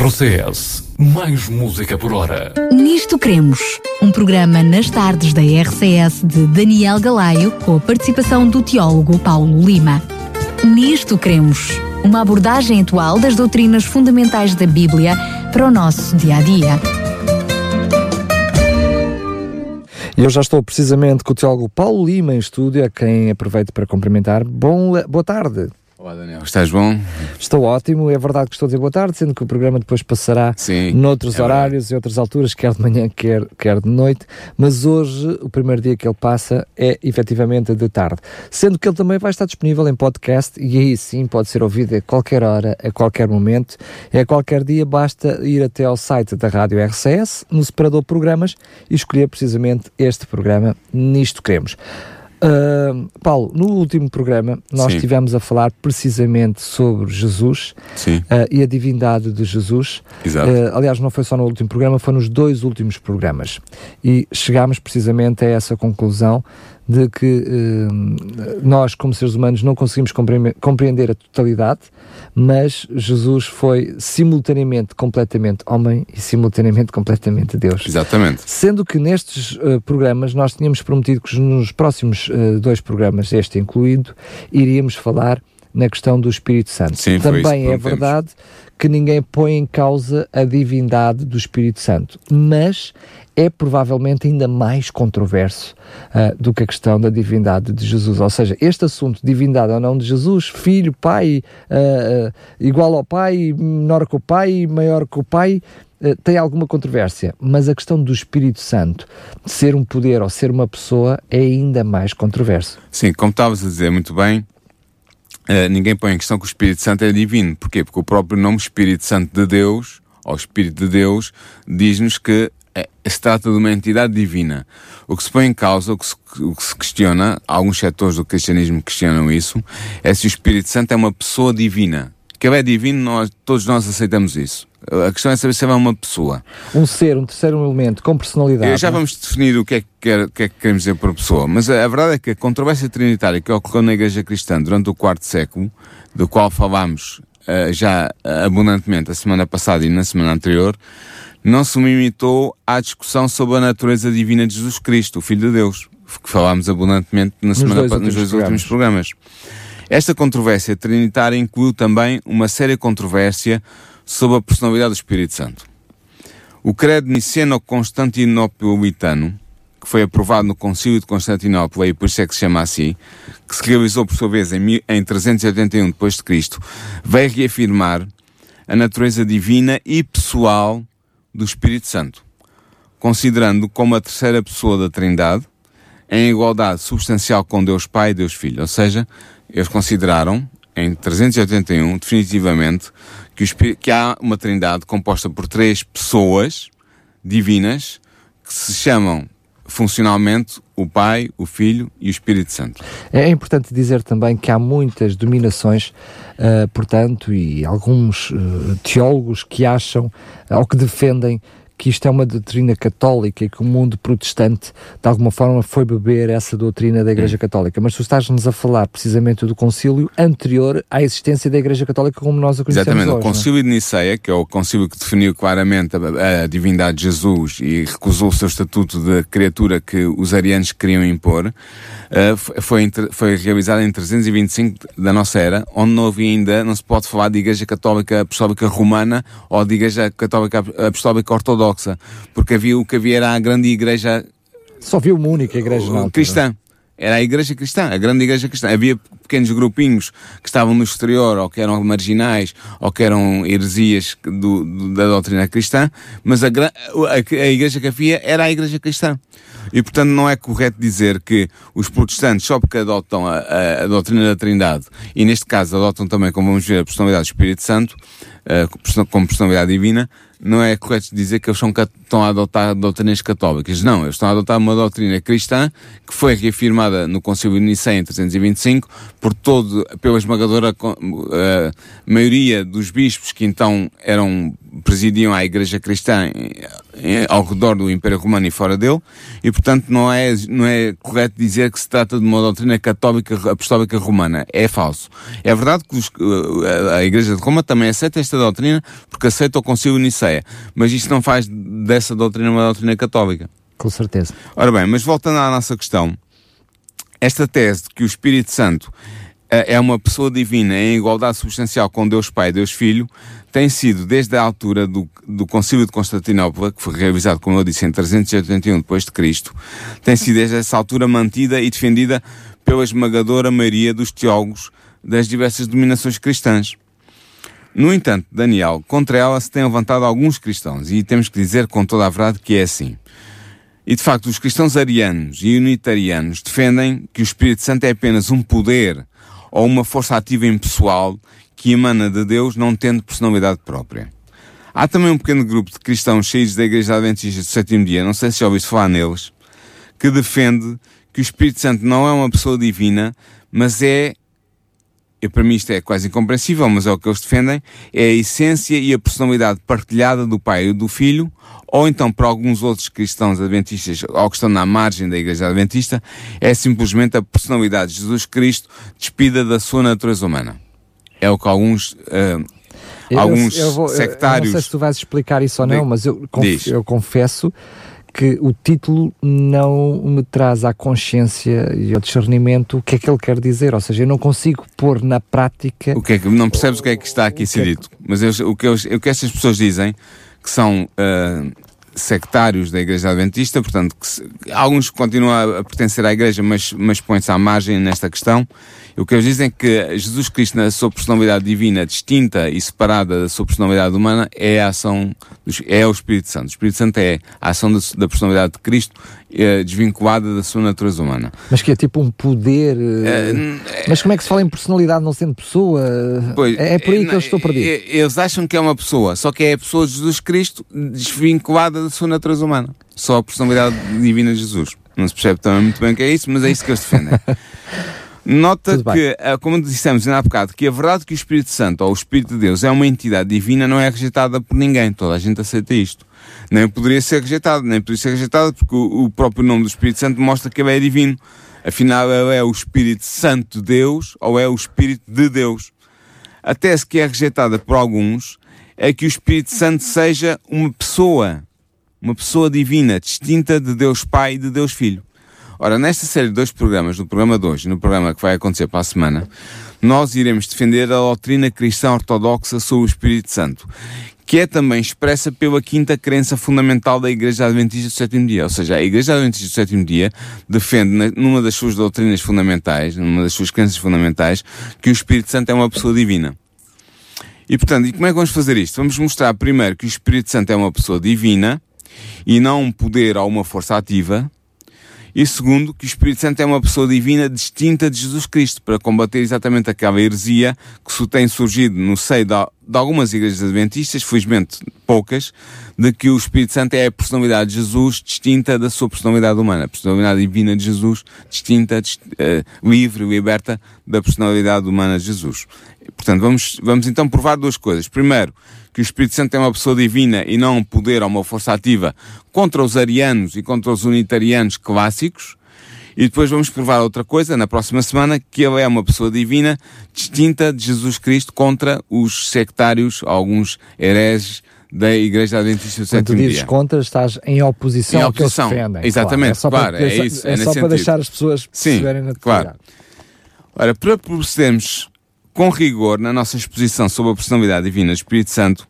RCS, mais música por hora. Nisto Cremos, um programa nas tardes da RCS de Daniel Galaio, com a participação do teólogo Paulo Lima. Nisto Cremos, uma abordagem atual das doutrinas fundamentais da Bíblia para o nosso dia a dia. E eu já estou precisamente com o teólogo Paulo Lima em estúdio, a quem aproveito para cumprimentar. Bom, boa tarde. Olá Daniel, estás bom? Estou ótimo, é verdade que estou a dizer boa tarde, sendo que o programa depois passará Sim, noutros é horários e outras alturas, quer de manhã, quer, quer de noite, mas hoje, o primeiro dia que ele passa é efetivamente de tarde. Sendo que ele também vai estar disponível em podcast e aí sim pode ser ouvido a qualquer hora, a qualquer momento, é a qualquer dia, basta ir até ao site da Rádio RCS, no separador programas e escolher precisamente este programa, Nisto Queremos. Uh, Paulo, no último programa nós Sim. estivemos a falar precisamente sobre Jesus uh, e a divindade de Jesus. Uh, aliás, não foi só no último programa, foi nos dois últimos programas. E chegámos precisamente a essa conclusão de que uh, nós, como seres humanos, não conseguimos compreender a totalidade, mas Jesus foi simultaneamente completamente homem e simultaneamente completamente Deus. Exatamente. Sendo que nestes uh, programas nós tínhamos prometido que nos próximos uh, dois programas, este incluído, iríamos falar na questão do Espírito Santo. Sim, Também é verdade que ninguém põe em causa a divindade do Espírito Santo, mas é provavelmente ainda mais controverso uh, do que a questão da divindade de Jesus. Ou seja, este assunto, divindade ou não de Jesus, filho, pai, uh, igual ao pai, menor que o pai, maior que o pai, tem alguma controvérsia, mas a questão do Espírito Santo, de ser um poder ou ser uma pessoa, é ainda mais controverso. Sim, como estavas a dizer muito bem, uh, ninguém põe em questão que o Espírito Santo é divino. Porquê? Porque o próprio nome Espírito Santo de Deus, ou Espírito de Deus, diz-nos que é, se trata de uma entidade divina. O que se põe em causa, o que se, o que se questiona, alguns setores do cristianismo questionam isso, é se o Espírito Santo é uma pessoa divina. Que ele é divino, nós, todos nós aceitamos isso. A questão é saber se ele é uma pessoa. Um ser, um terceiro elemento, com personalidade. Já vamos definir o que é que, quer, que, é que queremos dizer por pessoa, mas a, a, verdade é que a controvérsia trinitária que ocorreu na Igreja Cristã durante o quarto século, do qual falámos uh, já abundantemente a semana passada e na semana anterior, não se limitou à discussão sobre a natureza divina de Jesus Cristo, o Filho de Deus, que falámos abundantemente na semana, nos dois, nos dois últimos programas. Esta controvérsia trinitária incluiu também uma séria controvérsia sobre a personalidade do Espírito Santo. O credo niceno-constantinopolitano, que foi aprovado no Concílio de Constantinopla e por isso é que se chama assim, que se realizou por sua vez em, em 381 d.C., veio reafirmar a natureza divina e pessoal do Espírito Santo, considerando como a terceira pessoa da Trindade, em igualdade substancial com Deus Pai e Deus Filho. Ou seja, eles consideraram, em 381, definitivamente, que, o, que há uma Trindade composta por três pessoas divinas que se chamam funcionalmente o Pai, o Filho e o Espírito Santo. É importante dizer também que há muitas dominações, uh, portanto, e alguns uh, teólogos que acham ou que defendem que isto é uma doutrina católica e que o mundo protestante, de alguma forma, foi beber essa doutrina da Igreja Católica. Mas tu estás-nos a falar precisamente do concílio anterior à existência da Igreja Católica como nós a conhecemos Exatamente. Hoje, o é? concílio de Niceia, que é o concílio que definiu claramente a, a divindade de Jesus e recusou o seu estatuto de criatura que os arianos queriam impor, uh, foi, foi realizado em 325 da nossa era, onde não havia ainda, não se pode falar de Igreja Católica Apostólica Romana ou de Igreja Católica Apostólica Ortodoxa ortodoxa, porque havia o que havia era a grande igreja. Só havia uma única igreja não, cristã. Era a igreja cristã, a grande igreja cristã. Havia pequenos grupinhos que estavam no exterior, ou que eram marginais, ou que eram heresias do, do, da doutrina cristã, mas a, a, a igreja que havia era a igreja cristã. E, portanto, não é correto dizer que os protestantes, só porque adotam a, a, a doutrina da Trindade, e neste caso adotam também, como vamos ver, a personalidade do Espírito Santo, uh, como personalidade divina, não é correto dizer que eles são, estão a adotar doutrinas católicas. Não, eles estão a adotar uma doutrina cristã que foi reafirmada no Concílio de Nicéia em 325 por todo, pela esmagadora uh, maioria dos bispos que então eram, presidiam a Igreja Cristã ao redor do Império Romano e fora dele, e portanto não é, não é correto dizer que se trata de uma doutrina católica apostólica romana. É falso. É verdade que os, a Igreja de Roma também aceita esta doutrina porque aceita o Concílio Niceia, mas isto não faz dessa doutrina uma doutrina católica. Com certeza. Ora bem, mas voltando à nossa questão, esta tese de que o Espírito Santo é uma pessoa divina em igualdade substancial com Deus Pai e Deus Filho, tem sido, desde a altura do, do Concílio de Constantinopla, que foi realizado, como eu disse, em 381 depois de Cristo, tem sido desde essa altura mantida e defendida pela esmagadora maioria dos teólogos das diversas dominações cristãs. No entanto, Daniel, contra ela se têm levantado alguns cristãos, e temos que dizer com toda a verdade que é assim. E de facto, os cristãos arianos e unitarianos defendem que o Espírito Santo é apenas um poder ou uma força ativa impessoal que emana de Deus não tendo personalidade própria. Há também um pequeno grupo de cristãos cheios da Igreja Adventista do sétimo dia, não sei se já ouviste falar neles, que defende que o Espírito Santo não é uma pessoa divina, mas é, e para mim isto é quase incompreensível, mas é o que eles defendem, é a essência e a personalidade partilhada do Pai e do Filho, ou então para alguns outros cristãos adventistas, ou que estão na margem da Igreja Adventista, é simplesmente a personalidade de Jesus Cristo despida da sua natureza humana. É o que alguns, uh, eu, alguns eu vou, sectários... Eu não sei se tu vais explicar isso ou não, mas eu, conf, eu confesso que o título não me traz à consciência e ao discernimento o que é que ele quer dizer, ou seja, eu não consigo pôr na prática... O que é que, não percebes o que é que está aqui a ser é dito, mas eu, o, que eu, o que estas pessoas dizem que são uh, sectários da Igreja Adventista, portanto, que alguns continuam a pertencer à Igreja, mas, mas põem-se à margem nesta questão. O que eles dizem é que Jesus Cristo, na sua personalidade divina, distinta e separada da sua personalidade humana, é a ação, dos, é o Espírito Santo. O Espírito Santo é a ação da, da personalidade de Cristo é, desvinculada da sua natureza humana. Mas que é tipo um poder. É, mas como é que se fala em personalidade não sendo pessoa? Pois, é, é por aí que eu estou perdido. Eles acham que é uma pessoa, só que é a pessoa de Jesus Cristo desvinculada da sua natureza humana. Só a personalidade divina de Jesus. Não se percebe também muito bem o que é isso, mas é isso que eles defendem. Nota que, como dissemos ainda há bocado, que a verdade que o Espírito Santo ou o Espírito de Deus é uma entidade divina não é rejeitada por ninguém. Toda a gente aceita isto nem poderia ser rejeitado, nem poderia ser rejeitado porque o, o próprio nome do Espírito Santo mostra que ele é divino. Afinal, ele é o Espírito Santo de Deus ou é o Espírito de Deus. A tese que é rejeitada por alguns é que o Espírito Santo seja uma pessoa, uma pessoa divina, distinta de Deus Pai e de Deus Filho. Ora, nesta série de dois programas, no programa de hoje e no programa que vai acontecer para a semana, nós iremos defender a doutrina cristã ortodoxa sobre o Espírito Santo que é também expressa pela quinta crença fundamental da Igreja Adventista do Sétimo Dia. Ou seja, a Igreja Adventista do Sétimo Dia defende, numa das suas doutrinas fundamentais, numa das suas crenças fundamentais, que o Espírito Santo é uma pessoa divina. E portanto, e como é que vamos fazer isto? Vamos mostrar primeiro que o Espírito Santo é uma pessoa divina e não um poder ou uma força ativa, e segundo, que o Espírito Santo é uma pessoa divina distinta de Jesus Cristo, para combater exatamente aquela heresia que tem surgido no seio de, de algumas igrejas adventistas, felizmente poucas, de que o Espírito Santo é a personalidade de Jesus distinta da sua personalidade humana, a personalidade divina de Jesus distinta, dist, uh, livre, liberta da personalidade humana de Jesus. Portanto, vamos, vamos então provar duas coisas. Primeiro, que o Espírito Santo é uma pessoa divina e não um poder ou uma força ativa contra os arianos e contra os unitarianos clássicos. E depois vamos provar outra coisa na próxima semana, que ele é uma pessoa divina distinta de Jesus Cristo contra os sectários, alguns hereges da Igreja Adventista do Sétimo Dia. Dizes contra, estás em oposição, em oposição. ao que eles defendem. Exatamente, claro. É, claro, é isso. É, é só para deixar as pessoas perceberem na claro. Ora, para procedermos com rigor na nossa exposição sobre a personalidade divina do Espírito Santo,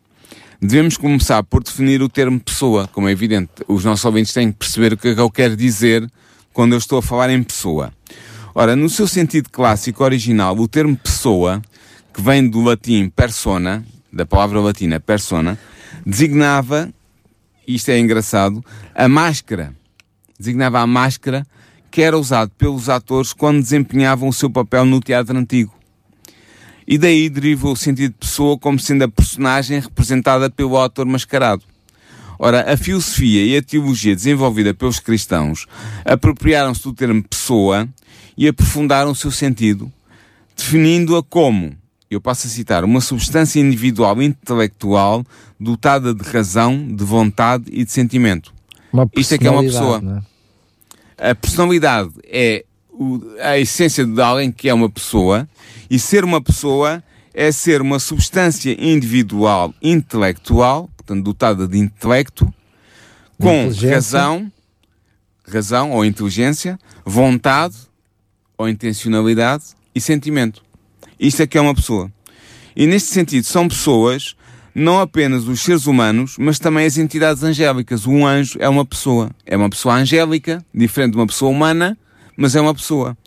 devemos começar por definir o termo pessoa. Como é evidente, os nossos ouvintes têm que perceber o que é que eu quero dizer quando eu estou a falar em pessoa. Ora, no seu sentido clássico original, o termo pessoa, que vem do latim persona, da palavra latina persona, designava, isto é engraçado, a máscara. Designava a máscara que era usado pelos atores quando desempenhavam o seu papel no teatro antigo. E daí deriva o sentido de pessoa como sendo a personagem representada pelo autor mascarado. Ora, a filosofia e a teologia desenvolvida pelos cristãos apropriaram-se do termo pessoa e aprofundaram o seu sentido, definindo-a como eu passo a citar, uma substância individual intelectual dotada de razão, de vontade e de sentimento. Isto é que é uma pessoa. É? A personalidade é a essência de alguém que é uma pessoa e ser uma pessoa é ser uma substância individual intelectual, portanto dotada de intelecto, com razão, razão ou inteligência, vontade ou intencionalidade e sentimento. Isto é que é uma pessoa. E neste sentido, são pessoas, não apenas os seres humanos, mas também as entidades angélicas. Um anjo é uma pessoa. É uma pessoa angélica, diferente de uma pessoa humana, mas é uma pessoa.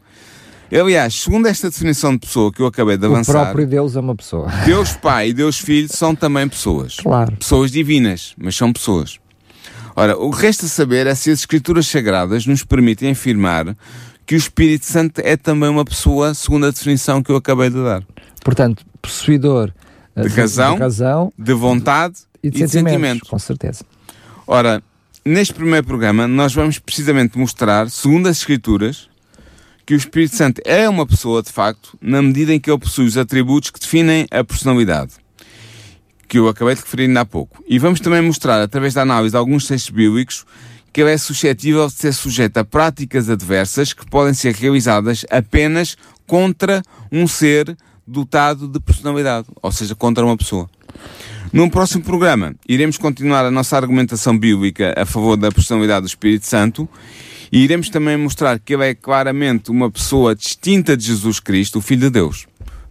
Aliás, segundo esta definição de pessoa que eu acabei de avançar. O próprio Deus é uma pessoa. Deus Pai e Deus Filho são também pessoas. Claro. Pessoas divinas, mas são pessoas. Ora, o que resta saber é se as Escrituras Sagradas nos permitem afirmar que o Espírito Santo é também uma pessoa, segundo a definição que eu acabei de dar. Portanto, possuidor eh, de, de, razão, de, razão, de vontade e de, e sentimentos, sentimento. Com certeza. Ora, neste primeiro programa, nós vamos precisamente mostrar, segundo as Escrituras, que o Espírito Santo é uma pessoa, de facto, na medida em que ele possui os atributos que definem a personalidade, que eu acabei de referir ainda há pouco. E vamos também mostrar, através da análise de alguns textos bíblicos, que ele é suscetível de ser sujeito a práticas adversas que podem ser realizadas apenas contra um ser dotado de personalidade, ou seja, contra uma pessoa. Num próximo programa, iremos continuar a nossa argumentação bíblica a favor da personalidade do Espírito Santo e iremos também mostrar que ele é claramente uma pessoa distinta de Jesus Cristo, o Filho de Deus.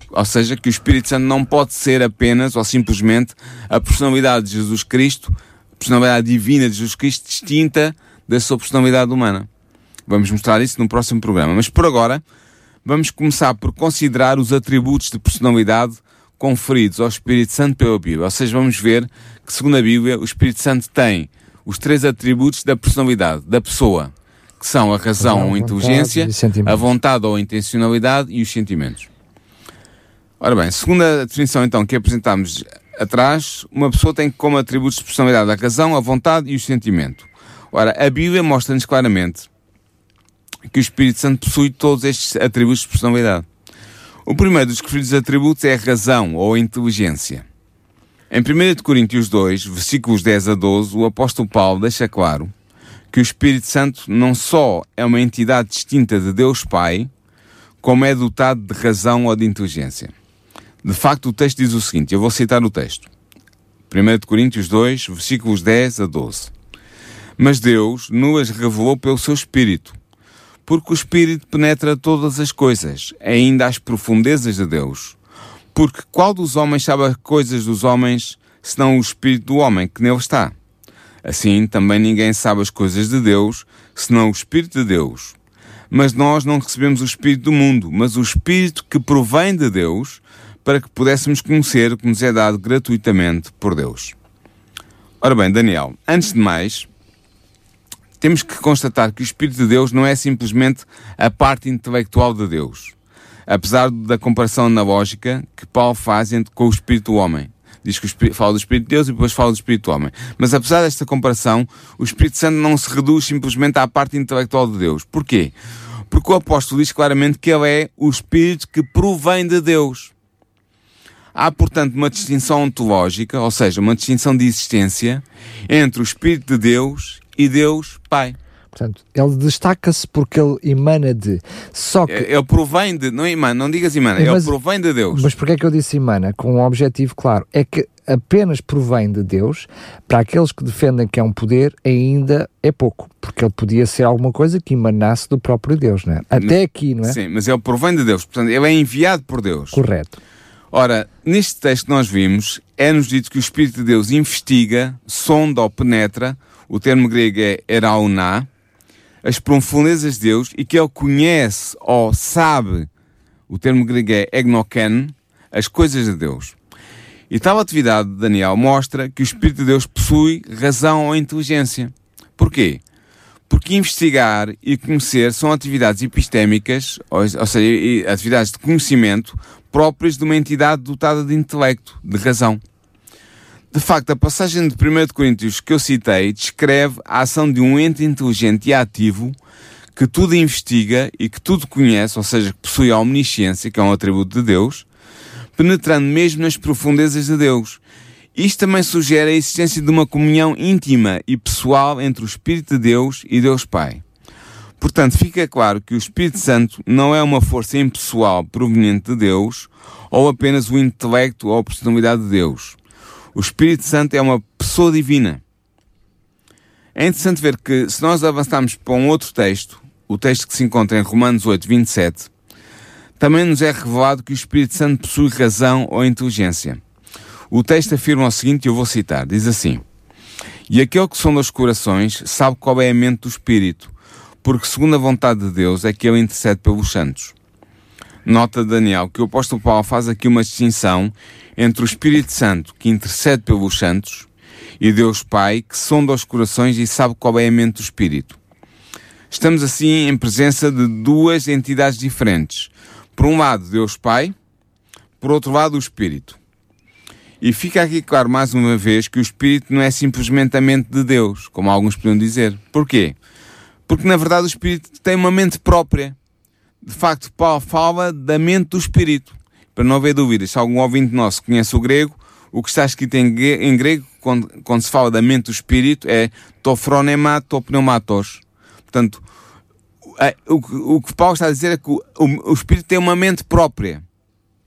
Ou seja, que o Espírito Santo não pode ser apenas ou simplesmente a personalidade de Jesus Cristo, a personalidade divina de Jesus Cristo, distinta da sua personalidade humana. Vamos mostrar isso no próximo programa. Mas por agora, vamos começar por considerar os atributos de personalidade conferidos ao Espírito Santo pela Bíblia. Ou seja, vamos ver que, segundo a Bíblia, o Espírito Santo tem os três atributos da personalidade, da pessoa que são a razão ou a inteligência, a vontade ou a intencionalidade e os sentimentos. Ora bem, segundo a definição então que apresentámos atrás, uma pessoa tem como atributos de personalidade a razão, a vontade e o sentimento. Ora, a Bíblia mostra-nos claramente que o Espírito Santo possui todos estes atributos de personalidade. O primeiro dos referidos atributos é a razão ou a inteligência. Em 1 Coríntios 2, versículos 10 a 12, o apóstolo Paulo deixa claro que o Espírito Santo não só é uma entidade distinta de Deus Pai, como é dotado de razão ou de inteligência. De facto, o texto diz o seguinte: eu vou citar o texto. 1 Coríntios 2, versículos 10 a 12. Mas Deus nos revelou pelo seu Espírito, porque o Espírito penetra todas as coisas, ainda as profundezas de Deus. Porque qual dos homens sabe as coisas dos homens, senão o Espírito do homem que nele está? Assim, também ninguém sabe as coisas de Deus, senão o Espírito de Deus. Mas nós não recebemos o Espírito do mundo, mas o Espírito que provém de Deus, para que pudéssemos conhecer o que nos é dado gratuitamente por Deus. Ora bem, Daniel, antes de mais, temos que constatar que o Espírito de Deus não é simplesmente a parte intelectual de Deus, apesar da comparação analógica que Paulo faz com o Espírito do homem diz que Espírito, fala do Espírito de Deus e depois fala do Espírito do homem. Mas apesar desta comparação, o Espírito Santo não se reduz simplesmente à parte intelectual de Deus. Porquê? Porque o apóstolo diz claramente que ele é o Espírito que provém de Deus. Há, portanto, uma distinção ontológica, ou seja, uma distinção de existência entre o Espírito de Deus e Deus Pai. Portanto, ele destaca-se porque ele emana de. Só que. Ele provém de. Não emana, não digas emana, mas, ele provém de Deus. Mas porquê é que eu disse emana? Com um objetivo claro. É que apenas provém de Deus, para aqueles que defendem que é um poder, ainda é pouco. Porque ele podia ser alguma coisa que emanasse do próprio Deus, não é? Até aqui, não é? Sim, mas ele provém de Deus. Portanto, ele é enviado por Deus. Correto. Ora, neste texto que nós vimos, é-nos dito que o Espírito de Deus investiga, sonda ou penetra, o termo grego é erauná, as profundezas de Deus e que ele conhece ou sabe, o termo grego é egnoken, as coisas de Deus. E tal atividade de Daniel mostra que o Espírito de Deus possui razão ou inteligência. Porquê? Porque investigar e conhecer são atividades epistémicas, ou, ou seja, atividades de conhecimento próprias de uma entidade dotada de intelecto, de razão. De facto, a passagem de 1 Coríntios que eu citei descreve a ação de um ente inteligente e ativo que tudo investiga e que tudo conhece, ou seja, que possui a omnisciência, que é um atributo de Deus, penetrando mesmo nas profundezas de Deus. Isto também sugere a existência de uma comunhão íntima e pessoal entre o Espírito de Deus e Deus Pai. Portanto, fica claro que o Espírito Santo não é uma força impessoal proveniente de Deus ou apenas o intelecto ou a personalidade de Deus. O Espírito Santo é uma pessoa divina. É interessante ver que, se nós avançarmos para um outro texto, o texto que se encontra em Romanos 8, 27, também nos é revelado que o Espírito Santo possui razão ou inteligência. O texto afirma o seguinte, eu vou citar, diz assim, E aquele que sonda os corações sabe qual é a mente do Espírito, porque segundo a vontade de Deus é que ele intercede pelos santos. Nota Daniel que o apóstolo Paulo faz aqui uma distinção entre o Espírito Santo, que intercede pelos santos, e Deus Pai, que sonda os corações e sabe qual é a mente do Espírito. Estamos assim em presença de duas entidades diferentes. Por um lado, Deus Pai, por outro lado, o Espírito. E fica aqui claro mais uma vez que o Espírito não é simplesmente a mente de Deus, como alguns podiam dizer. Porquê? Porque na verdade o Espírito tem uma mente própria. De facto, Paulo fala da mente do Espírito. Para não haver dúvidas, se algum ouvinte nosso conhece o grego, o que está escrito em, grego, quando, quando se fala da mente do Espírito, é tofronema topneumatos. Portanto, o, o, que Paulo está a dizer é que o, o, o Espírito tem uma mente própria.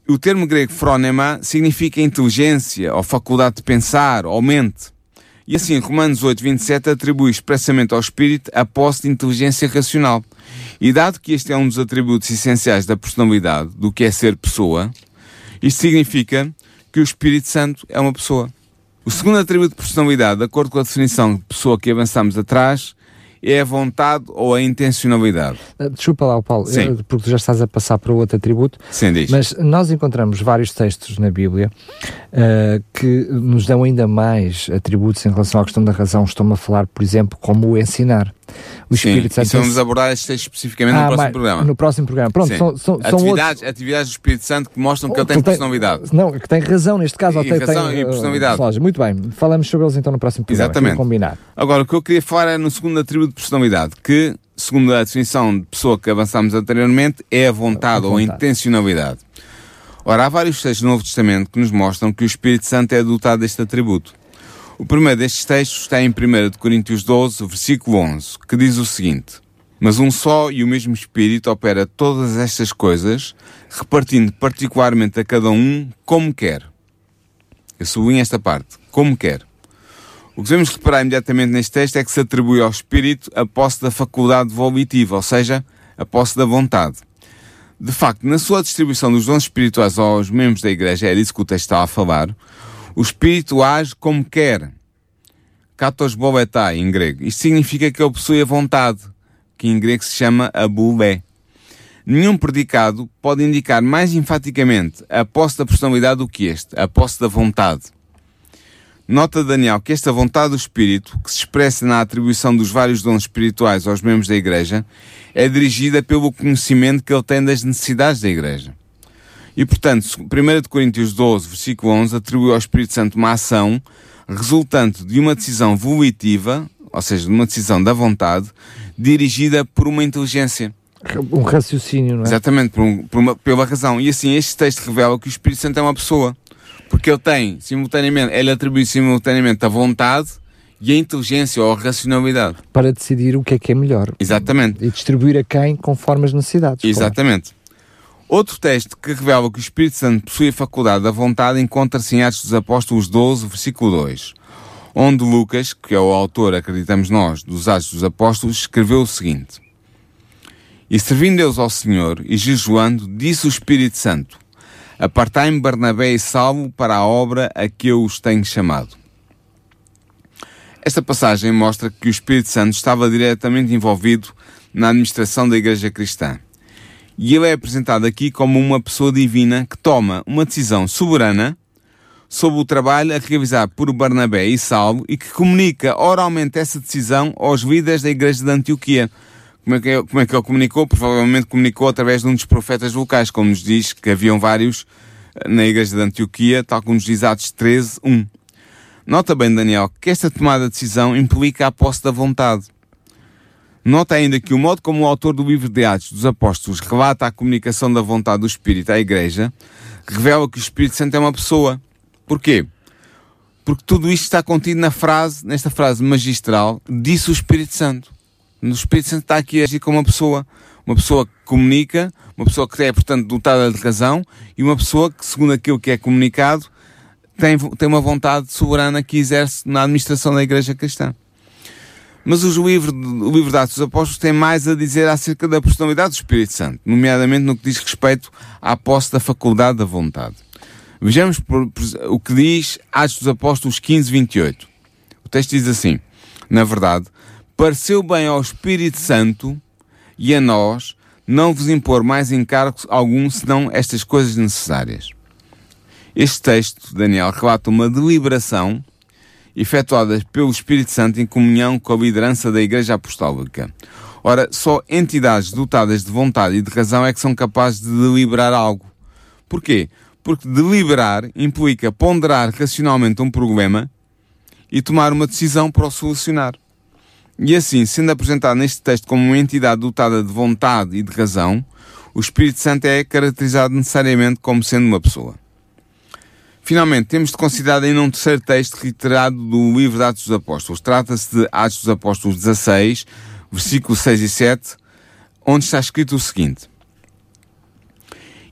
O termo grego fronema significa inteligência, ou faculdade de pensar, ou mente. E assim, Romanos 8, 27 atribui expressamente ao Espírito a posse de inteligência racional. E dado que este é um dos atributos essenciais da personalidade, do que é ser pessoa, isto significa que o Espírito Santo é uma pessoa. O segundo atributo de personalidade, de acordo com a definição de pessoa que avançamos atrás, é a vontade ou a intencionalidade. Ah, desculpa lá, Paulo, Sim. porque tu já estás a passar para outro atributo. Sim, diz. Mas nós encontramos vários textos na Bíblia uh, que nos dão ainda mais atributos em relação à questão da razão. Estou-me a falar, por exemplo, como o ensinar. O Espírito Sim, Santo. Isso vamos abordar este texto especificamente ah, no próximo mas, programa. No próximo programa. Pronto, Sim. são, são, atividades, outros... atividades do Espírito Santo que mostram que ele tem, personalidade. Não, que tem razão neste caso. E tem, razão tem, e personalidade. Uh, muito bem, falamos sobre eles então no próximo programa. Exatamente. Combinar. Agora, o que eu queria falar é no segundo atributo personalidade, que, segundo a definição de pessoa que avançámos anteriormente, é a vontade, a vontade. ou a intencionalidade. Ora, há vários textos do Novo Testamento que nos mostram que o Espírito Santo é dotado deste atributo. O primeiro destes textos está em 1 Coríntios 12, versículo 11, que diz o seguinte: Mas um só e o mesmo Espírito opera todas estas coisas, repartindo particularmente a cada um como quer. Eu sublinho esta parte, como quer. O que devemos reparar imediatamente neste texto é que se atribui ao Espírito a posse da faculdade volitiva, ou seja, a posse da vontade. De facto, na sua distribuição dos dons espirituais aos membros da Igreja, é disso que o texto está a falar, o espírito age como quer. Katos boletai, em grego. Isto significa que ele possui a vontade, que em grego se chama abulé. Nenhum predicado pode indicar mais enfaticamente a posse da personalidade do que este, a posse da vontade. Nota Daniel que esta vontade do Espírito, que se expressa na atribuição dos vários dons espirituais aos membros da Igreja, é dirigida pelo conhecimento que ele tem das necessidades da Igreja. E, portanto, 1 Coríntios 12, versículo 11, atribui ao Espírito Santo uma ação resultante de uma decisão volitiva, ou seja, de uma decisão da vontade, dirigida por uma inteligência. Um raciocínio, não é? Exatamente, por, um, por uma, pela razão. E assim, este texto revela que o Espírito Santo é uma pessoa. Porque ele tem, simultaneamente, ele atribui simultaneamente a vontade e a inteligência ou a racionalidade. Para decidir o que é que é melhor. Exatamente. E distribuir a quem conforme as necessidades. Exatamente. Outro texto que revela que o Espírito Santo possui a faculdade da vontade encontra-se em Atos dos Apóstolos 12, versículo 2, onde Lucas, que é o autor, acreditamos nós, dos Atos dos Apóstolos, escreveu o seguinte: E servindo Deus ao Senhor e jejuando, disse o Espírito Santo: Apartai-me Barnabé e Salvo para a obra a que eu os tenho chamado. Esta passagem mostra que o Espírito Santo estava diretamente envolvido na administração da Igreja Cristã e ele é apresentado aqui como uma pessoa divina que toma uma decisão soberana sobre o trabalho a realizar por Barnabé e Salvo e que comunica oralmente essa decisão aos líderes da igreja de Antioquia. Como é, que, como é que ele comunicou? Provavelmente comunicou através de um dos profetas locais, como nos diz que haviam vários eh, na igreja de Antioquia, tal como nos diz Atos 13, 1. Nota bem, Daniel, que esta tomada de decisão implica a posse da vontade. Nota ainda que o modo como o autor do livro de Atos dos Apóstolos relata a comunicação da vontade do Espírito à Igreja revela que o Espírito Santo é uma pessoa. Porquê? Porque tudo isto está contido na frase, nesta frase magistral, disse o Espírito Santo. O Espírito Santo está aqui a agir como uma pessoa. Uma pessoa que comunica, uma pessoa que é, portanto, dotada de razão e uma pessoa que, segundo aquilo que é comunicado, tem, tem uma vontade soberana que exerce na administração da Igreja Cristã. Mas o livro, o livro de Atos dos Apóstolos tem mais a dizer acerca da personalidade do Espírito Santo, nomeadamente no que diz respeito à posse da faculdade da vontade. Vejamos o que diz Atos dos Apóstolos 15, 28. O texto diz assim: Na verdade, pareceu bem ao Espírito Santo e a nós não vos impor mais encargo algum senão estas coisas necessárias. Este texto, Daniel, relata uma deliberação efetuadas pelo Espírito Santo em comunhão com a liderança da Igreja Apostólica. Ora, só entidades dotadas de vontade e de razão é que são capazes de deliberar algo. Porquê? Porque deliberar implica ponderar racionalmente um problema e tomar uma decisão para o solucionar. E assim, sendo apresentado neste texto como uma entidade dotada de vontade e de razão, o Espírito Santo é caracterizado necessariamente como sendo uma pessoa. Finalmente, temos de considerar ainda um terceiro texto reiterado do livro de Atos dos Apóstolos. Trata-se de Atos dos Apóstolos 16, versículos 6 e 7, onde está escrito o seguinte: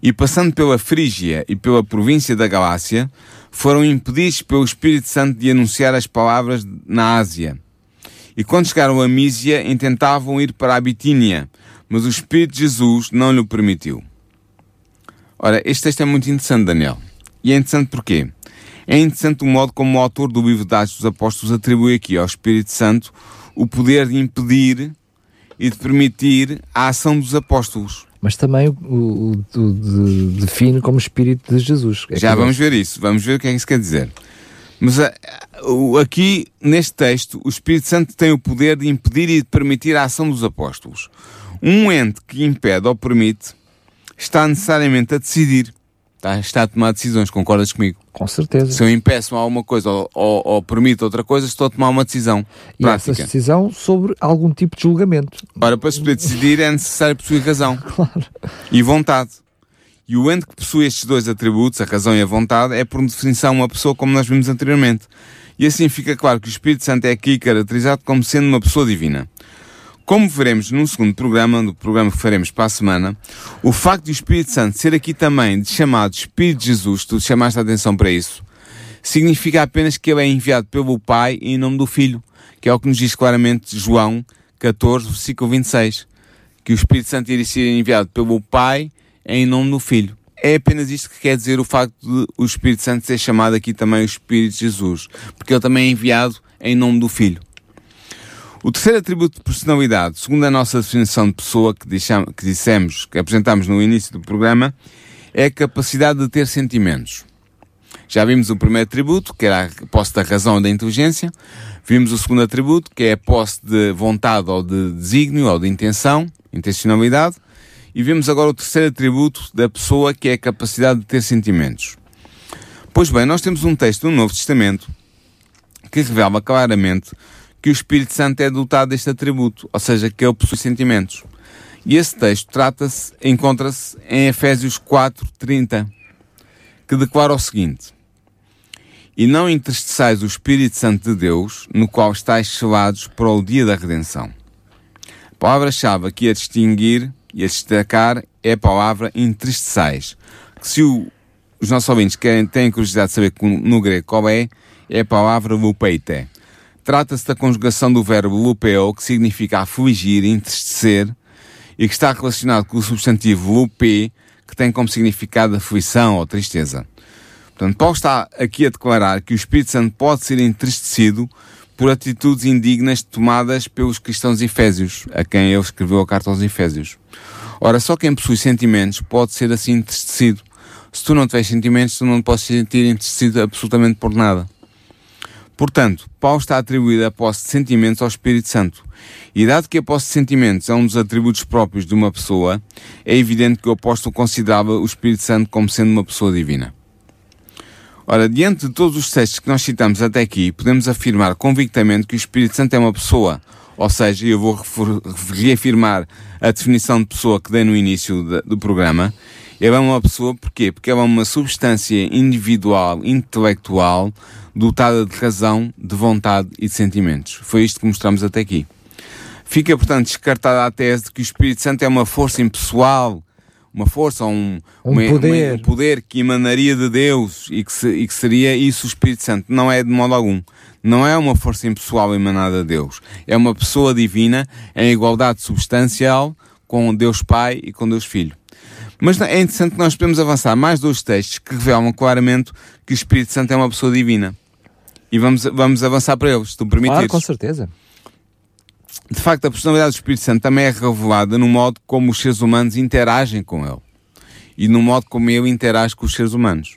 E passando pela Frígia e pela província da Galácia, foram impedidos pelo Espírito Santo de anunciar as palavras na Ásia. E quando chegaram a Mísia, intentavam ir para a Bitínia, mas o Espírito de Jesus não lhe permitiu. Ora, este texto é muito interessante, Daniel. E é interessante porquê? É interessante o modo como o autor do livro de Atos dos Apóstolos atribui aqui ao Espírito Santo o poder de impedir e de permitir a ação dos apóstolos. Mas também o, o, o de, define como Espírito de Jesus. É Já vamos ver isso, vamos ver o que é que isso quer dizer. Mas a, aqui, neste texto, o Espírito Santo tem o poder de impedir e de permitir a ação dos apóstolos. Um ente que impede ou permite está necessariamente a decidir está, está a tomar decisões, concordas comigo? Com certeza. Se eu impeço alguma coisa ou, ou, ou, permito outra coisa, estou a tomar uma decisão e prática. essa decisão sobre algum tipo de julgamento. Ora, para se poder decidir é necessário possuir razão claro. e vontade. E o ente que possui estes dois atributos, a razão e a vontade, é por definição uma pessoa como nós vimos anteriormente. E assim fica claro que o Espírito Santo é aqui caracterizado como sendo uma pessoa divina. Como veremos no segundo programa, no programa que faremos para a semana, o facto de o Espírito Santo ser aqui também chamado Espírito de Jesus, tu chamaste a atenção para isso, significa apenas que ele é enviado pelo Pai em nome do Filho, que é o que nos diz claramente João 14, versículo 26, que o Espírito Santo iria ser enviado pelo Pai em nome do Filho. É apenas isto que quer dizer o facto de o Espírito Santo ser chamado aqui também o Espírito de Jesus, porque ele também é enviado em nome do Filho. O terceiro atributo de personalidade, segundo a nossa definição de pessoa que, que dissemos, que apresentámos no início do programa, é a capacidade de ter sentimentos. Já vimos o primeiro atributo, que era a posse da razão ou da inteligência. Vimos o segundo atributo, que é a posse de vontade ou de desígnio ou de intenção, intencionalidade. E vimos agora o terceiro atributo da pessoa, que é a capacidade de ter sentimentos. Pois bem, nós temos um texto no Novo Testamento que revela claramente que o Espírito Santo é dotado deste atributo, ou seja, que ele possui sentimentos. E esse texto trata-se, encontra-se em Efésios 4:30, que declara o seguinte: E não entristeçais o Espírito Santo de Deus, no qual estáis selados para o dia da redenção. A palavra-chave aqui a distinguir e a destacar é a palavra entristeçais, que se o, os nossos ouvintes querem, têm curiosidade de saber no grego qual é, é a palavra lupeite. Trata-se da conjugação do verbo lupeo, que significa afligir, entristecer, e que está relacionado com o substantivo lupe, que tem como significado aflição ou tristeza. Portanto, Paulo está aqui a declarar que o Espírito Santo pode ser entristecido por atitudes indignas tomadas pelos cristãos efésios, a quem ele escreveu a carta aos efésios. Ora, só quem possui sentimentos pode ser assim entristecido. Se tu não tiveres sentimentos, tu não podes sentir entristecido absolutamente por nada. Portanto, Paulo está atribuído a posse de sentimentos ao Espírito Santo. E dado que a posse de sentimentos é um dos atributos próprios de uma pessoa, é evidente que o apóstolo considerava o Espírito Santo como sendo uma pessoa divina. Ora, diante de todos os textos que nós citamos até aqui, podemos afirmar convictamente que o Espírito Santo é uma pessoa. Ou seja, eu vou reafirmar a definição de pessoa que dei no início do programa. Ele é uma pessoa, porquê? Porque ela é uma substância individual, intelectual, dotada de razão, de vontade e de sentimentos. Foi isto que mostramos até aqui. Fica, portanto, descartada a tese de que o Espírito Santo é uma força impessoal, uma força, um, um, uma, poder. Uma, um poder que emanaria de Deus e que, se, e que seria isso o Espírito Santo. Não é de modo algum. Não é uma força impessoal emanada de Deus. É uma pessoa divina em igualdade substancial com Deus Pai e com Deus Filho. Mas é interessante que nós podemos avançar mais dois textos que revelam claramente que o Espírito Santo é uma pessoa divina. E vamos, vamos avançar para eles, se tu permitires. Claro, com certeza. De facto, a personalidade do Espírito Santo também é revelada no modo como os seres humanos interagem com ele. E no modo como ele interage com os seres humanos.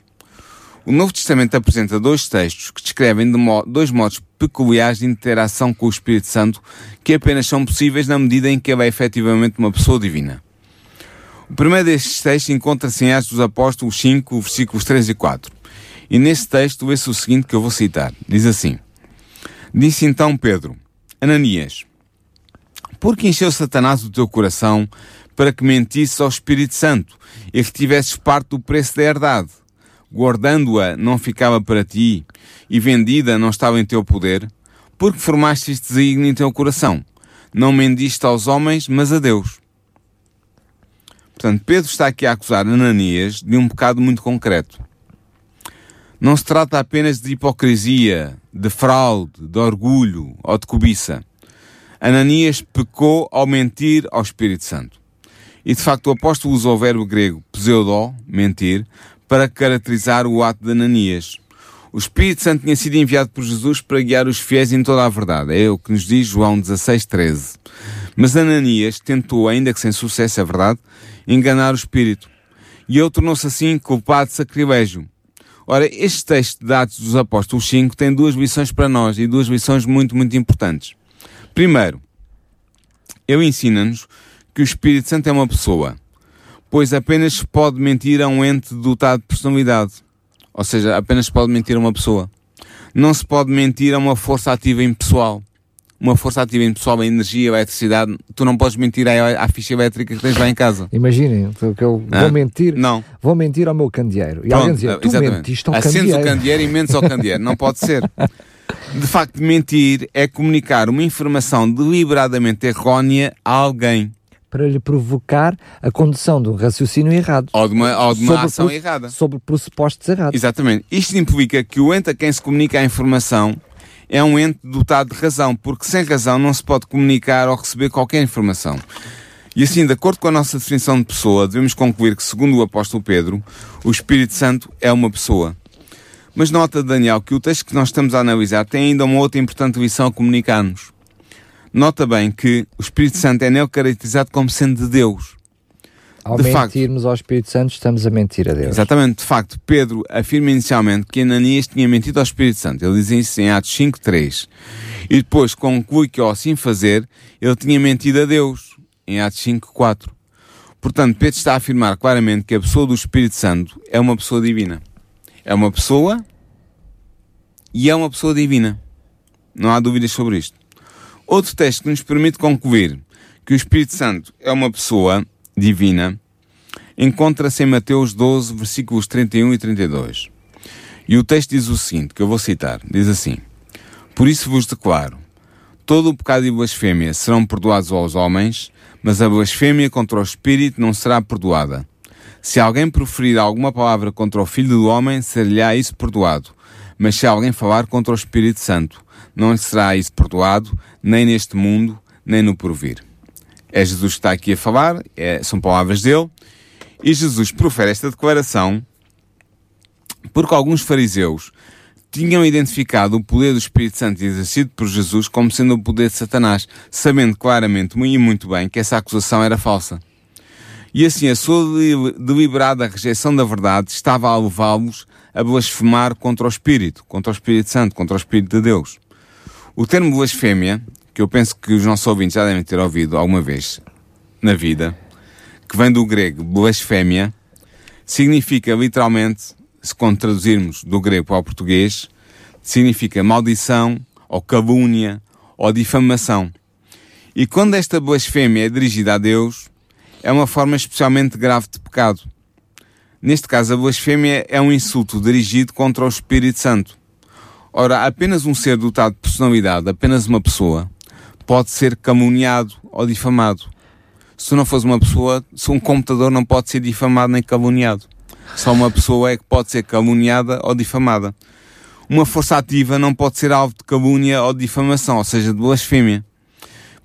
O Novo Testamento apresenta dois textos que descrevem modo, dois modos peculiares de interação com o Espírito Santo que apenas são possíveis na medida em que ele é efetivamente uma pessoa divina. O primeiro destes textos encontra-se em Atos dos Apóstolos 5, versículos 3 e 4. E nesse texto vê-se o seguinte que eu vou citar. Diz assim: Disse então Pedro, Ananias, por que encheu Satanás o teu coração para que mentisses ao Espírito Santo e que tivesses parte do preço da herdade? Guardando-a não ficava para ti e vendida não estava em teu poder? Porque formaste este desígnio em teu coração? Não mendiste aos homens, mas a Deus. Portanto, Pedro está aqui a acusar Ananias de um pecado muito concreto. Não se trata apenas de hipocrisia, de fraude, de orgulho ou de cobiça. Ananias pecou ao mentir ao Espírito Santo. E de facto o apóstolo usou o verbo grego pseudó, mentir, para caracterizar o ato de Ananias. O Espírito Santo tinha sido enviado por Jesus para guiar os fiéis em toda a verdade. É o que nos diz João 16, 13. Mas Ananias tentou, ainda que sem sucesso, é verdade, enganar o Espírito. E ele tornou-se assim culpado de sacrilégio. Ora, este texto de Atos dos Apóstolos 5 tem duas lições para nós e duas lições muito, muito importantes. Primeiro, ele ensina-nos que o Espírito Santo é uma pessoa, pois apenas se pode mentir a um ente dotado de personalidade. Ou seja, apenas se pode mentir a uma pessoa. Não se pode mentir a uma força ativa impessoal uma força ativa impessoal, a energia, a eletricidade, tu não podes mentir à, à ficha elétrica que tens lá em casa. Imaginem, que eu ah? vou mentir, não. vou mentir ao meu candeeiro. E Pronto, alguém tu exatamente. mentiste ao Acendes candeeiro. o candeeiro e mentes ao candeeiro. Não pode ser. De facto, mentir é comunicar uma informação deliberadamente errónea a alguém. Para lhe provocar a condução de um raciocínio errado. Ou de uma, ou de uma ação errada. Sobre pressupostos errados. Exatamente. Isto implica que o ente a quem se comunica a informação é um ente dotado de razão, porque sem razão não se pode comunicar ou receber qualquer informação. E assim, de acordo com a nossa definição de pessoa, devemos concluir que, segundo o apóstolo Pedro, o Espírito Santo é uma pessoa. Mas nota, Daniel, que o texto que nós estamos a analisar tem ainda uma outra importante lição a comunicar-nos. Nota bem que o Espírito Santo é nele caracterizado como sendo de Deus. Ao de mentirmos facto, ao Espírito Santo, estamos a mentir a Deus. Exatamente. De facto, Pedro afirma inicialmente que Ananias tinha mentido ao Espírito Santo. Ele diz isso em Atos 5.3. E depois conclui que ao assim fazer, ele tinha mentido a Deus, em Atos 5.4. Portanto, Pedro está a afirmar claramente que a pessoa do Espírito Santo é uma pessoa divina. É uma pessoa e é uma pessoa divina. Não há dúvidas sobre isto. Outro texto que nos permite concluir que o Espírito Santo é uma pessoa divina encontra-se em Mateus 12, versículos 31 e 32. E o texto diz o seguinte, que eu vou citar, diz assim, Por isso vos declaro, todo o pecado e blasfémia serão perdoados aos homens, mas a blasfémia contra o Espírito não será perdoada. Se alguém proferir alguma palavra contra o Filho do Homem, ser-lhe-á isso perdoado. Mas se alguém falar contra o Espírito Santo, não será isso perdoado, nem neste mundo, nem no porvir. É Jesus que está aqui a falar, é, são palavras dele, e Jesus profere esta declaração porque alguns fariseus tinham identificado o poder do Espírito Santo exercido por Jesus como sendo o poder de Satanás, sabendo claramente e muito bem que essa acusação era falsa. E assim a sua deliberada rejeição da verdade estava a levá-los a blasfemar contra o Espírito, contra o Espírito Santo, contra o Espírito de Deus. O termo blasfémia que eu penso que os nossos ouvintes já devem ter ouvido alguma vez na vida, que vem do grego blasfémia, significa literalmente, se traduzirmos do grego para o português, significa maldição, ou calúnia, ou difamação. E quando esta blasfémia é dirigida a Deus, é uma forma especialmente grave de pecado. Neste caso, a blasfémia é um insulto dirigido contra o Espírito Santo. Ora, apenas um ser dotado de personalidade, apenas uma pessoa, pode ser caluniado ou difamado. Se não fosse uma pessoa, se um computador não pode ser difamado nem caluniado. Só uma pessoa é que pode ser caluniada ou difamada. Uma força ativa não pode ser alvo de calúnia ou de difamação, ou seja, de blasfémia.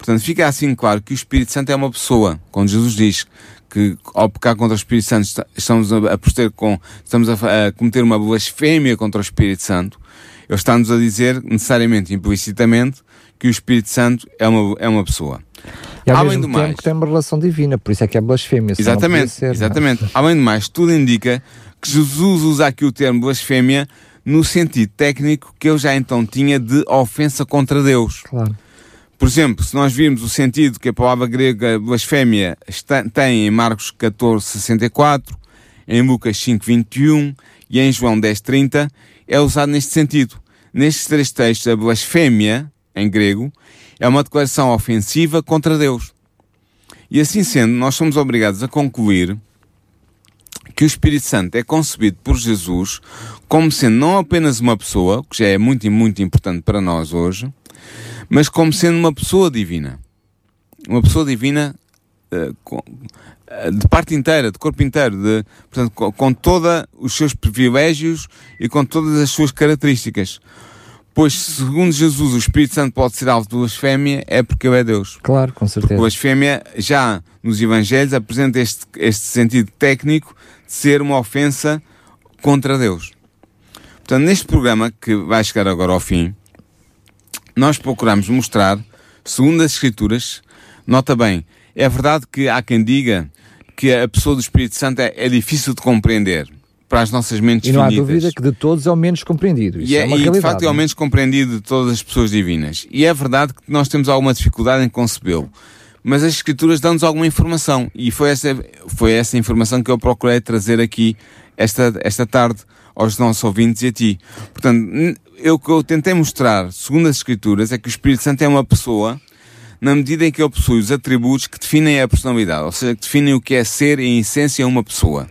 Portanto, fica assim claro que o Espírito Santo é uma pessoa. Quando Jesus diz que ao pecar contra o Espírito Santo estamos a, a com, estamos a, a cometer uma blasfémia contra o Espírito Santo, ele está-nos a dizer, necessariamente, implicitamente, que o Espírito Santo é uma, é uma pessoa. E ao Além mesmo do tempo mais, que tem uma relação divina, por isso é que é blasfémia. Exatamente, ser, é? exatamente. Além do mais, tudo indica que Jesus usa aqui o termo blasfémia no sentido técnico que ele já então tinha de ofensa contra Deus. Claro. Por exemplo, se nós virmos o sentido que a palavra grega blasfémia está, tem em Marcos 14, 64, em Lucas 5, 21 e em João 10, 30, é usado neste sentido. Nestes três textos, a blasfémia, em grego, é uma declaração ofensiva contra Deus. E assim sendo, nós somos obrigados a concluir que o Espírito Santo é concebido por Jesus como sendo não apenas uma pessoa, que já é muito e muito importante para nós hoje, mas como sendo uma pessoa divina. Uma pessoa divina com, uh, de parte inteira, de corpo inteiro, de, portanto, com, com todos os seus privilégios e com todas as suas características. Pois, segundo Jesus, o Espírito Santo pode ser alvo de blasfémia, é porque ele é Deus. Claro, com certeza. Porque blasfémia, já nos Evangelhos, apresenta este, este sentido técnico de ser uma ofensa contra Deus. Portanto, neste programa, que vai chegar agora ao fim, nós procuramos mostrar, segundo as Escrituras, nota bem, é verdade que há quem diga que a pessoa do Espírito Santo é, é difícil de compreender para as nossas mentes E não finitas. há dúvida que de todos é o menos compreendido. Isso e, é, é uma e de facto é o menos compreendido de todas as pessoas divinas. E é verdade que nós temos alguma dificuldade em concebê-lo. Mas as Escrituras dão-nos alguma informação. E foi essa, foi essa informação que eu procurei trazer aqui esta, esta tarde aos nossos ouvintes e a ti. Portanto, eu que eu tentei mostrar, segundo as Escrituras, é que o Espírito Santo é uma pessoa na medida em que ele possui os atributos que definem a personalidade, ou seja, que definem o que é ser em essência uma pessoa.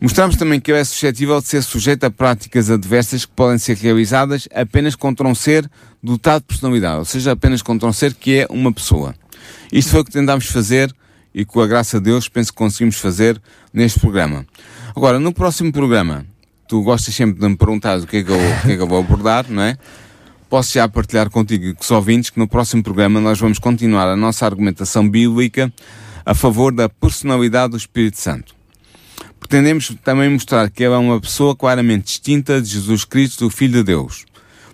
Mostramos também que ele é suscetível de ser sujeito a práticas adversas que podem ser realizadas apenas contra um ser dotado de personalidade, ou seja, apenas contra um ser que é uma pessoa. Isto foi o que tentámos fazer e com a graça de Deus penso que conseguimos fazer neste programa. Agora, no próximo programa, tu gostas sempre de me perguntar o que é que eu, que é que eu vou abordar, não é? Posso já partilhar contigo e com os ouvintes que no próximo programa nós vamos continuar a nossa argumentação bíblica a favor da personalidade do Espírito Santo. Pretendemos também mostrar que ela é uma pessoa claramente distinta de Jesus Cristo, o Filho de Deus.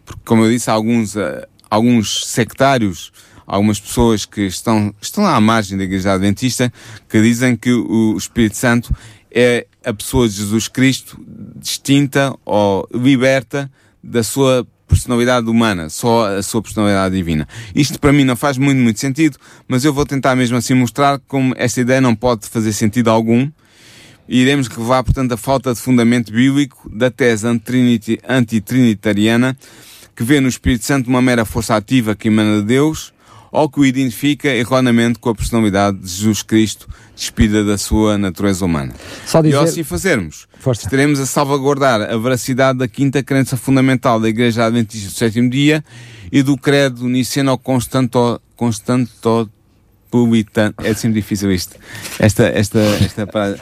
Porque, como eu disse, alguns, uh, alguns sectários, algumas pessoas que estão, estão à margem da Igreja Adventista, que dizem que o Espírito Santo é a pessoa de Jesus Cristo distinta ou liberta da sua personalidade humana, só a sua personalidade divina. Isto para mim não faz muito, muito sentido, mas eu vou tentar mesmo assim mostrar como esta ideia não pode fazer sentido algum iremos revelar, portanto, a falta de fundamento bíblico da tese antitrinitariana que vê no Espírito Santo uma mera força ativa que emana de Deus ou que o identifica erroneamente com a personalidade de Jesus Cristo despida da sua natureza humana. Só dizer... E ao assim fazermos, Força. estaremos a salvaguardar a veracidade da quinta crença fundamental da Igreja Adventista do Sétimo Dia e do credo niceno constanto, publitano. É sempre difícil isto. Esta, esta, esta,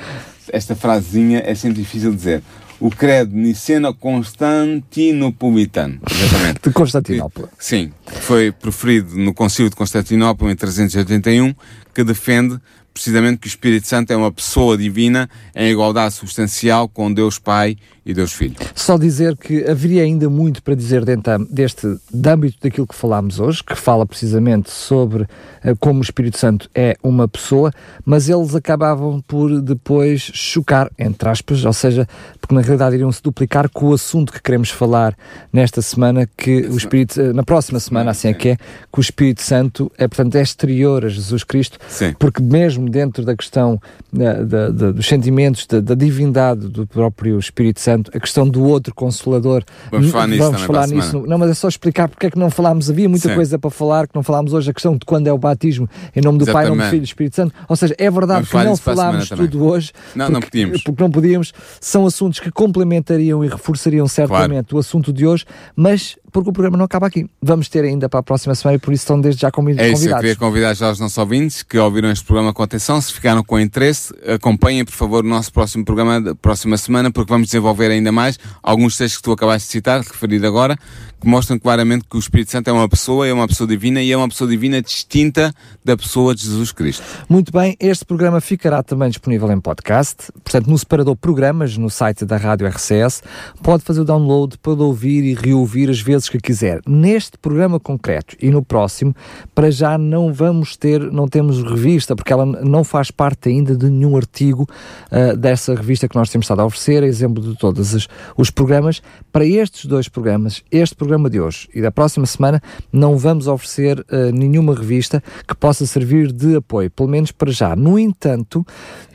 esta frasezinha é sempre difícil de dizer. O credo niceno-constantinopolitano. Exatamente. De Constantinopla. Sim. Foi preferido no Concílio de Constantinopla em 381, que defende precisamente que o Espírito Santo é uma pessoa divina em igualdade substancial com Deus Pai e Deus Filho. Só dizer que haveria ainda muito para dizer dentro deste de âmbito daquilo que falámos hoje, que fala precisamente sobre uh, como o Espírito Santo é uma pessoa, mas eles acabavam por depois chocar, entre aspas, ou seja, porque na realidade iriam se duplicar com o assunto que queremos falar nesta semana, que o Espírito, na próxima semana, assim é que é, que o Espírito Santo é, portanto, é exterior a Jesus Cristo, Sim. porque mesmo dentro da questão da, da, da, dos sentimentos, da, da, divindade do próprio Espírito Santo, a questão do outro Consolador, vamos falar nisso. Vamos falar nisso. Não, mas é só explicar porque é que não falámos, havia muita Sim. coisa para falar que não falámos hoje, a questão de quando é o batismo em nome do Exatamente. Pai, em nome do Filho e do Espírito Santo, ou seja, é verdade vamos que não falámos tudo hoje, não, porque, não podíamos. porque não podíamos, são assuntos que complementariam e reforçariam certamente claro. o assunto de hoje, mas porque o programa não acaba aqui. Vamos ter ainda para a próxima semana e por isso estão desde já convidados. É isso, eu queria convidar já os nossos ouvintes que ouviram este programa com atenção, se ficaram com interesse, acompanhem por favor o nosso próximo programa da próxima semana, porque vamos desenvolver ainda mais alguns textos que tu acabaste de citar, referir agora, que mostram claramente que o Espírito Santo é uma pessoa, é uma pessoa divina e é uma pessoa divina distinta da pessoa de Jesus Cristo. Muito bem, este programa ficará também disponível em podcast, portanto no separador programas no site da Rádio RCS, pode fazer o download, pode ouvir e reouvir as vezes que quiser. Neste programa concreto e no próximo, para já não vamos ter, não temos revista, porque ela não faz parte ainda de nenhum artigo uh, dessa revista que nós temos estado a oferecer, exemplo de todos os programas. Para estes dois programas, este programa programa de hoje e da próxima semana não vamos oferecer uh, nenhuma revista que possa servir de apoio, pelo menos para já. No entanto,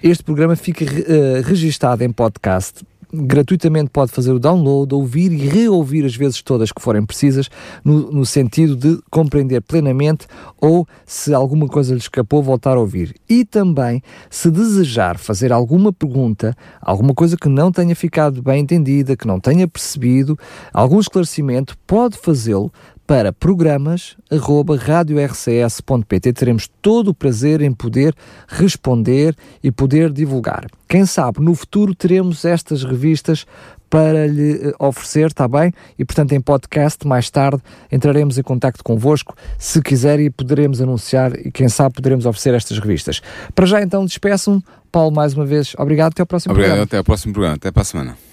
este programa fica uh, registado em podcast gratuitamente pode fazer o download, ouvir e reouvir as vezes todas que forem precisas, no, no, sentido de compreender plenamente ou, se alguma coisa lhe escapou, voltar a ouvir. E também, se desejar fazer alguma pergunta, alguma coisa que não tenha ficado bem entendida, que não tenha percebido, algum esclarecimento, pode fazê-lo para programas@radiorcs.pt. Teremos todo o prazer em poder responder e poder divulgar. Quem sabe no futuro teremos estas revistas para lhe eh, oferecer, está bem? E portanto em podcast mais tarde entraremos em contato convosco se quiser e poderemos anunciar e quem sabe poderemos oferecer estas revistas. Para já então despeçam. Paulo, mais uma vez, obrigado. Até ao próximo obrigado, programa. Obrigado, até ao próximo programa. Até para a semana.